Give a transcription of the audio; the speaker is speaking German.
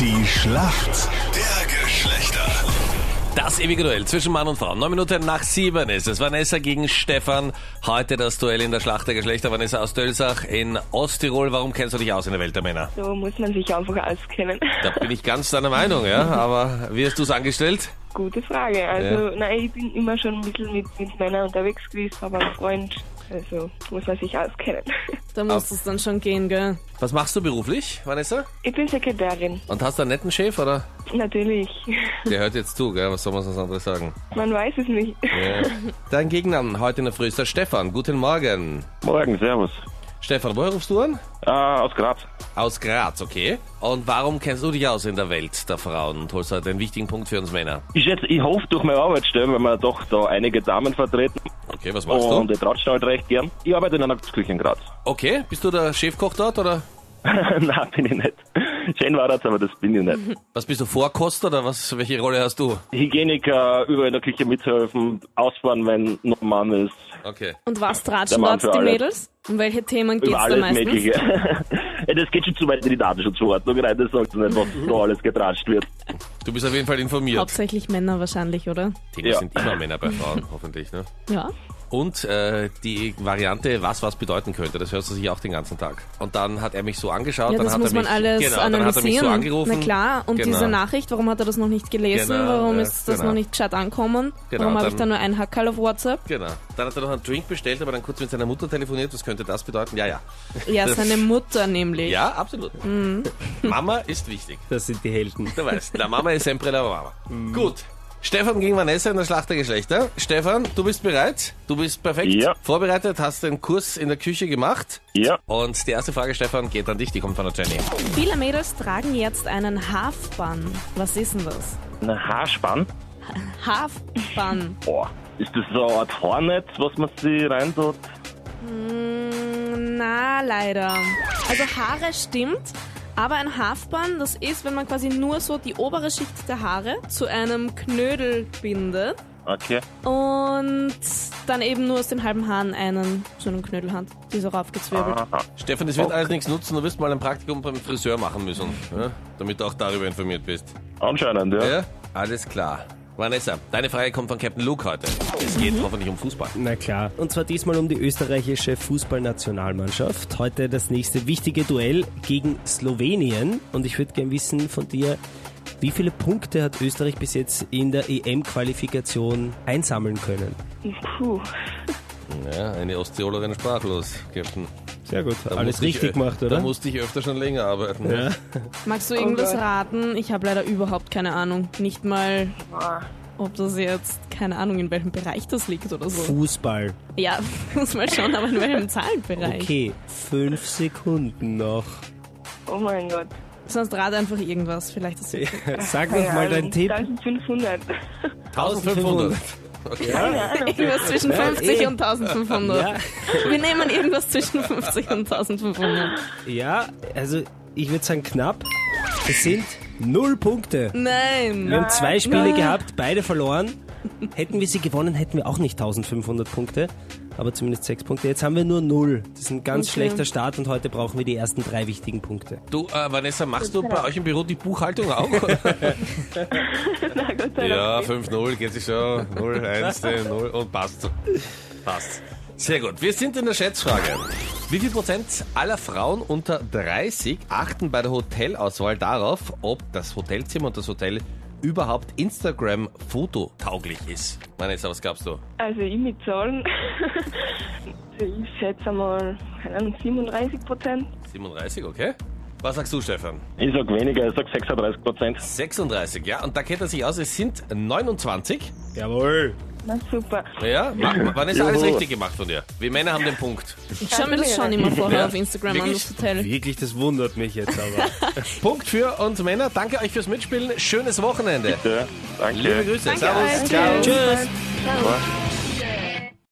Die Schlacht der Geschlechter. Das ewige Duell zwischen Mann und Frau. Neun Minuten nach sieben ist es. Vanessa gegen Stefan. Heute das Duell in der Schlacht der Geschlechter. Vanessa aus Dölsach in Osttirol. Warum kennst du dich aus in der Welt der Männer? So muss man sich einfach auskennen. Da bin ich ganz deiner Meinung, ja. Aber wie hast du es angestellt? Gute Frage. Also, nein, ich bin immer schon ein bisschen mit, mit Männern unterwegs gewesen, habe einen Freund. Also muss man sich auskennen. Da muss es dann schon gehen, gell? Was machst du beruflich, Vanessa? Ich bin Sekretärin. Und hast du einen netten Chef, oder? Natürlich. Der hört jetzt zu, gell? Was soll man sonst anderes sagen? Man weiß es nicht. Ja. Dein Gegner heute in der Früh ist der Stefan. Guten Morgen. Morgen, servus. Stefan, woher rufst du an? Äh, aus Graz. Aus Graz, okay. Und warum kennst du dich aus in der Welt der Frauen und holst heute einen wichtigen Punkt für uns Männer? Ich, schätze, ich hoffe durch meine Arbeitsstelle, weil wir doch da einige Damen vertreten Okay, was machst und du? ich tratsche halt recht gern. Ich arbeite in einer Küche in Graz. Okay, bist du der Chefkoch dort oder Nein, bin ich nicht. Schön war das, aber das bin ich nicht. was bist du, Vorkoster oder was, welche Rolle hast du? Hygieniker, überall in der Küche mithelfen, ausfahren, wenn noch ein Mann ist, Okay. Und was tratschen dort die alles. Mädels? Um welche Themen geht's über da alles meistens? Mögliche. ja, das geht schon zu weit in die Datenschutzverordnung rein, das sagst du nicht, was da alles getratscht wird. Du bist auf jeden Fall informiert. Hauptsächlich Männer wahrscheinlich, oder? Themen Ja. sind immer Männer bei Frauen, hoffentlich, ne? Ja. Und äh, die Variante, was was bedeuten könnte, das hörst du sich auch den ganzen Tag. Und dann hat er mich so angeschaut, Ja, dann das hat muss er mich, man alles genau, dann hat er mich analysieren. so angerufen. Na klar, und Genau. diese Nachricht, warum hat er das noch nicht gelesen? Genau, warum ja, ist das genau. noch nicht gescheit ankommen? Genau, warum habe ich dann- da nur einen Hackerl auf WhatsApp? Genau. Dann hat er noch einen Drink bestellt, aber dann kurz mit seiner Mutter telefoniert. Was könnte das bedeuten? Ja, ja. Ja, seine Mutter nämlich. Ja, absolut. Mhm. Mama ist wichtig. Das sind die Helden. Du weißt, la Mama ist sempre la Mama. Gut. Stefan gegen Vanessa in der Schlacht der Geschlechter. Stefan, du bist bereit? Du bist perfekt Ja. vorbereitet, hast den Kurs in der Küche gemacht. Ja, Und die erste Frage, Stefan, geht an dich, die kommt von der Jenny. Viele Mädels tragen jetzt einen Hafband. Was ist denn das? ein Haarspann. Hafband. Boah. Ist das so eine Art Haarnetz, was man sich rein tut? Mm, Na, leider. Also Haare stimmt, aber ein Hafband, das ist, wenn man quasi nur so die obere Schicht der Haare zu einem Knödel bindet Okay. und dann eben nur aus den halben Haaren einen so einen Knödel hat, die so raufgezwirbelt. Aha. Stefan, das wird alles nichts nutzen. Du wirst mal ein Praktikum beim Friseur machen müssen, ja? damit du auch darüber informiert bist. Anscheinend, ja. Ja? Alles klar. Vanessa, deine Frage kommt von Captain Luke heute. Es geht hoffentlich um Fußball. Na klar. Und zwar diesmal um die österreichische Fußballnationalmannschaft. Heute das nächste wichtige Duell gegen Slowenien. Und ich würde gern wissen von dir, wie viele Punkte hat Österreich bis jetzt in der EM-Qualifikation einsammeln können? Puh. Ja, eine Osttirolerin sprachlos, Captain. Sehr gut. Da Alles ich richtig ö- gemacht, Da oder? musste ich öfter schon länger arbeiten. Ja. Magst du irgendwas Gott. raten? Ich habe leider überhaupt keine Ahnung. Nicht mal, ob das jetzt, keine Ahnung, in welchem Bereich das liegt oder so. Fußball. Ja, muss mal schauen, aber in welchem Zahlenbereich. Okay, fünf Sekunden noch. Oh mein Gott. Sonst rate einfach irgendwas. Vielleicht ist es Sag Keine noch mal deinen. Tipp. 1500. 1500. Okay. Ahnung. Irgendwas zwischen Ja, 50 eh. und 1500. Ja, Wir nehmen irgendwas zwischen 50 und 1500. ja, also ich würde sagen knapp. Es sind null Punkte. Nein. Wir haben zwei Spiele Nein. gehabt, beide verloren. Hätten wir sie gewonnen, hätten wir auch nicht 1500 Punkte, aber zumindest sechs Punkte. Jetzt haben wir nur null. Das ist ein ganz Okay. schlechter Start und heute brauchen wir die ersten drei wichtigen Punkte. Du, äh, Vanessa, machst du bei euch im Büro die Buchhaltung auch? Na Gott sei ja, Dank. 5-0 geht sich schon. 0, 1, 0 und passt. Passt. Sehr gut. Wir sind in der Schätzfrage. Wie viel Prozent aller Frauen unter 30 achten bei der Hotelauswahl darauf, ob das Hotelzimmer und das Hotel überhaupt Instagram-fototauglich ist? Vanessa, was glaubst du? Also ich mit Zahlen. Ich schätze mal, keine Ahnung, 37 Prozent. 37, okay. Was sagst du, Stefan? Ich sag weniger, ich sag 36 Prozent. 36, ja. Und da kennt er sich aus, es sind 29. Jawohl. Na super. Ja, mach- Vanessa, alles richtig gemacht von dir. Wir Männer haben den Punkt. Ich schaue mir das schon immer vorher Ja. auf Instagram an, Wirklich? das Hotel. Wirklich, das wundert mich jetzt aber. Punkt für uns Männer. Danke euch fürs Mitspielen. Schönes Wochenende. Ja, danke. Liebe Grüße. Danke Servus. euch. Ciao. Tschüss. Tschüss. Ciao.